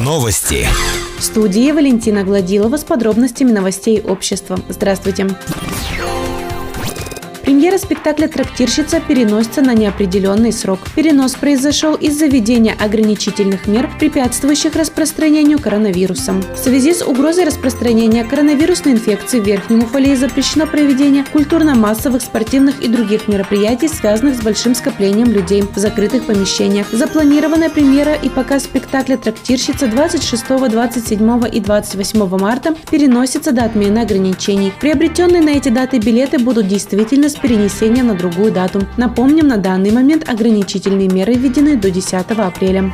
Новости. В студии Валентина Гладилова с подробностями новостей общества. Здравствуйте. Премьера спектакля «Трактирщица» переносится на неопределенный срок. Перенос произошел из-за введения ограничительных мер, препятствующих распространению коронавируса. В связи с угрозой распространения коронавирусной инфекции в Верхнем Уфалее запрещено проведение культурно-массовых, спортивных и других мероприятий, связанных с большим скоплением людей в закрытых помещениях. Запланированная премьера и показ спектакля «Трактирщица» 26, 27 и 28 марта переносится до отмены ограничений. Приобретенные на эти даты билеты будут действительно с перенесением на другую дату. Напомним, на данный момент ограничительные меры введены до 10 апреля.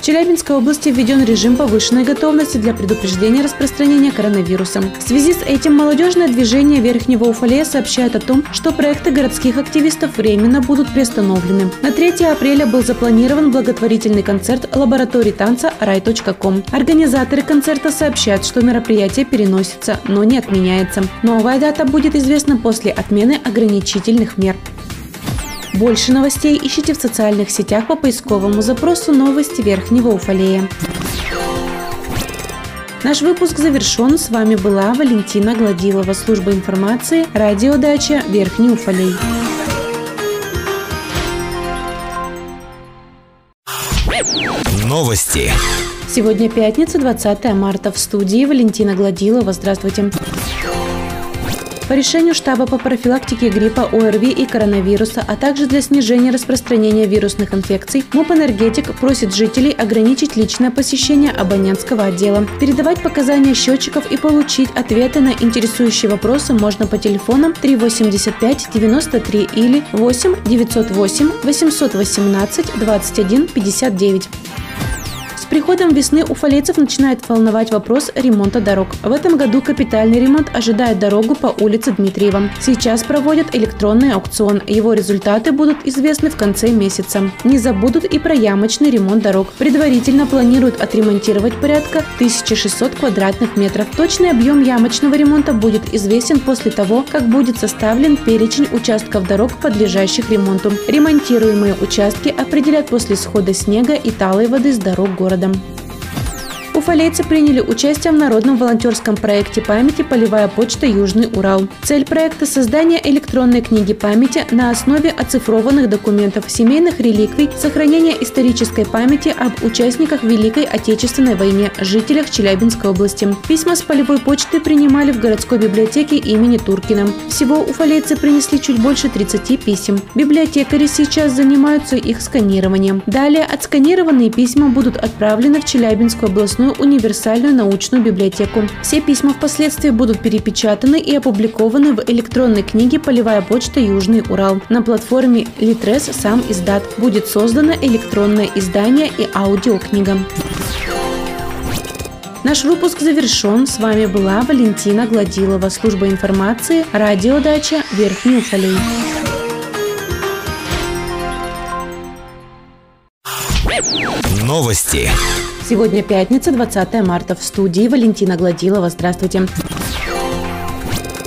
В Челябинской области введен режим повышенной готовности для предупреждения распространения коронавируса. В связи с этим молодежное движение Верхнего Уфалея сообщает о том, что проекты городских активистов временно будут приостановлены. На 3 апреля был запланирован благотворительный концерт лаборатории танца рай.ком. Организаторы концерта сообщают, что мероприятие переносится, но не отменяется. Новая дата будет известна после отмены ограничительных мер. Больше новостей ищите в социальных сетях по поисковому запросу «Новости Верхнего Уфалея». Наш выпуск завершен. С вами была Валентина Гладилова, служба информации, радиодача Верхний Уфалей. Новости. Сегодня пятница, 20 марта. В студии Валентина Гладилова. Здравствуйте. По решению штаба по профилактике гриппа, ОРВИ и коронавируса, а также для снижения распространения вирусных инфекций, МУП «Энергетик» просит жителей ограничить личное посещение абонентского отдела. Передавать показания счетчиков и получить ответы на интересующие вопросы можно по телефонам 385 93 или 8 908 818 21 59 приходом весны уфалейцев начинает волновать вопрос ремонта дорог. В этом году капитальный ремонт ожидает дорогу по улице Дмитриева. Сейчас проводят электронный аукцион. Его результаты будут известны в конце месяца. Не забудут и про ямочный ремонт дорог. Предварительно планируют отремонтировать порядка 1600 квадратных метров. Точный объем ямочного ремонта будет известен после того, как будет составлен перечень участков дорог, подлежащих ремонту. Ремонтируемые участки определят после схода снега и талой воды с дорог города городом. Уфалейцы приняли участие в народном волонтерском проекте памяти «Полевая почта Южный Урал». Цель проекта – создание электронной книги памяти на основе оцифрованных документов, семейных реликвий, сохранение исторической памяти об участниках Великой Отечественной войне, жителях Челябинской области. Письма с полевой почты принимали в городской библиотеке имени Туркина. Всего уфалейцы принесли чуть больше 30 писем. Библиотекари сейчас занимаются их сканированием. Далее отсканированные письма будут отправлены в Челябинскую областную единую универсальную научную библиотеку. Все письма впоследствии будут перепечатаны и опубликованы в электронной книге «Полевая почта Южный Урал». На платформе Литрес сам издат. Будет создано электронное издание и аудиокнига. Наш выпуск завершен. С вами была Валентина Гладилова, служба информации, радиодача Верхний Уфалей. Новости. Сегодня пятница, 20 марта. В студии Валентина Гладилова. Здравствуйте.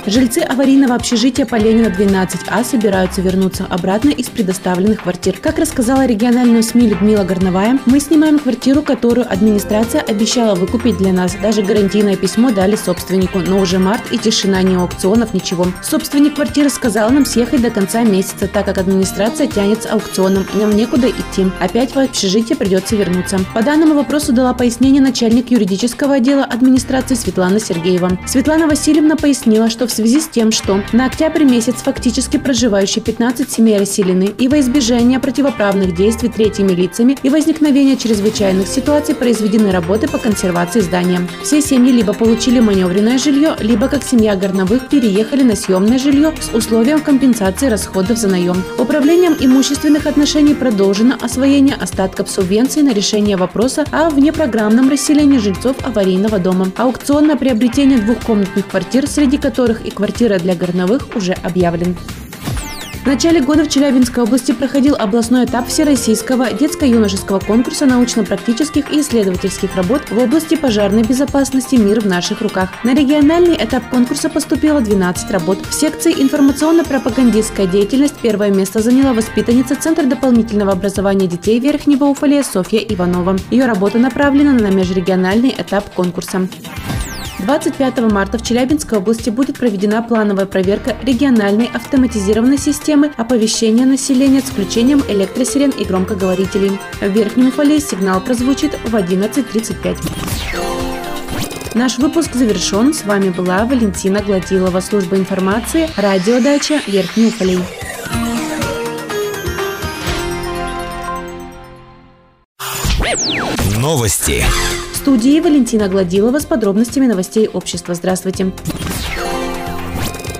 Жильцы аварийного общежития по Ленина 12А собираются вернуться обратно из предоставленных квартир. Как рассказала региональную СМИ Людмила Горновая, мы снимаем квартиру, которую администрация обещала выкупить для нас. Даже гарантийное письмо дали собственнику, но уже март и тишина, ни аукционов, ничего. Собственник квартиры сказал нам съехать до конца месяца, так как администрация тянет с аукционом, нам некуда идти. Опять в общежитие придется вернуться. По данному вопросу дала пояснение начальник юридического отдела администрации Светлана Сергеева. Светлана Васильевна пояснила, что в связи с тем, что на октябрь месяц фактически проживающие 15 семей расселены и во избежание противоправных действий третьими лицами и возникновения чрезвычайных ситуаций произведены работы по консервации здания. Все семьи либо получили маневренное жилье, либо как семья Горновых переехали на съемное жилье с условием компенсации расходов за наем. Управлением имущественных отношений продолжено освоение остатков субвенции на решение вопроса о внепрограммном расселении жильцов аварийного дома. Аукцион на приобретение двухкомнатных квартир, среди которых и квартира для горновых уже объявлен. В начале года в Челябинской области проходил областной этап Всероссийского детско-юношеского конкурса научно-практических и исследовательских работ в области пожарной безопасности «Мир в наших руках». На региональный этап конкурса поступило 12 работ. В секции информационно-пропагандистская деятельность первое место заняла воспитанница Центра дополнительного образования детей Верхнего Уфалея Софья Иванова. Ее работа направлена на межрегиональный этап конкурса. 25 марта в Челябинской области будет проведена плановая проверка региональной автоматизированной системы оповещения населения с включением электросирен и громкоговорителей. В Верхнем Уфале сигнал прозвучит в 11.35. Наш выпуск завершен. С вами была Валентина Гладилова, служба информации, радиодача Верхний Уфалей. Новости студии Валентина Гладилова с подробностями новостей общества. Здравствуйте.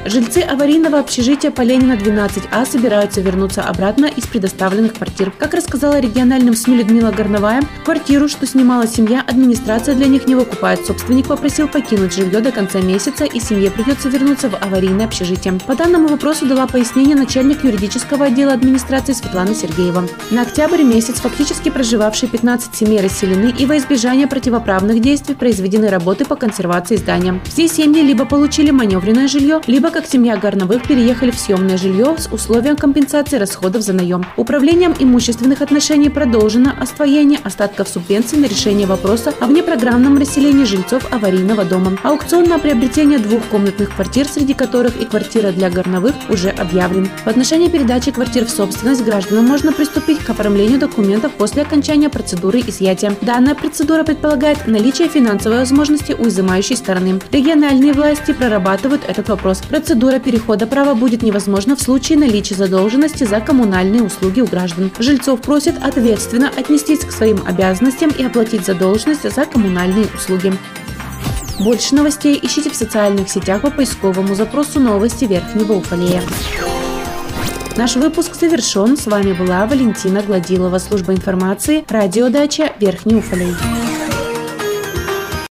Жильцы аварийного общежития по Ленина 12А собираются вернуться обратно из предоставленных квартир. Как рассказала региональным СМИ Людмила Горновая, квартиру, что снимала семья, администрация для них не выкупает. Собственник попросил покинуть жилье до конца месяца, и семье придется вернуться в аварийное общежитие. По данному вопросу дала пояснение начальник юридического отдела администрации Светлана Сергеева. На октябрь месяц фактически проживавшие 15 семей расселены, и во избежание противоправных действий произведены работы по консервации здания. Все семьи либо получили маневренное жилье, либо как семья Горновых переехали в съемное жилье с условием компенсации расходов за наем. Управлением имущественных отношений продолжено освоение остатков субвенций на решение вопроса о внепрограммном расселении жильцов аварийного дома. Аукцион на приобретение двухкомнатных квартир, среди которых и квартира для Горновых, уже объявлен. В отношении передачи квартир в собственность гражданам можно приступить к оформлению документов после окончания процедуры изъятия. Данная процедура предполагает наличие финансовой возможности у изымающей стороны. Региональные власти прорабатывают этот вопрос. Процедура перехода права будет невозможна в случае наличия задолженности за коммунальные услуги у граждан. Жильцов просят ответственно отнестись к своим обязанностям и оплатить задолженность за коммунальные услуги. Больше новостей ищите в социальных сетях по поисковому запросу «Новости Верхнего Уфалея». Наш выпуск завершен. С вами была Валентина Гладилова, служба информации, радиодача Верхний Уфалей.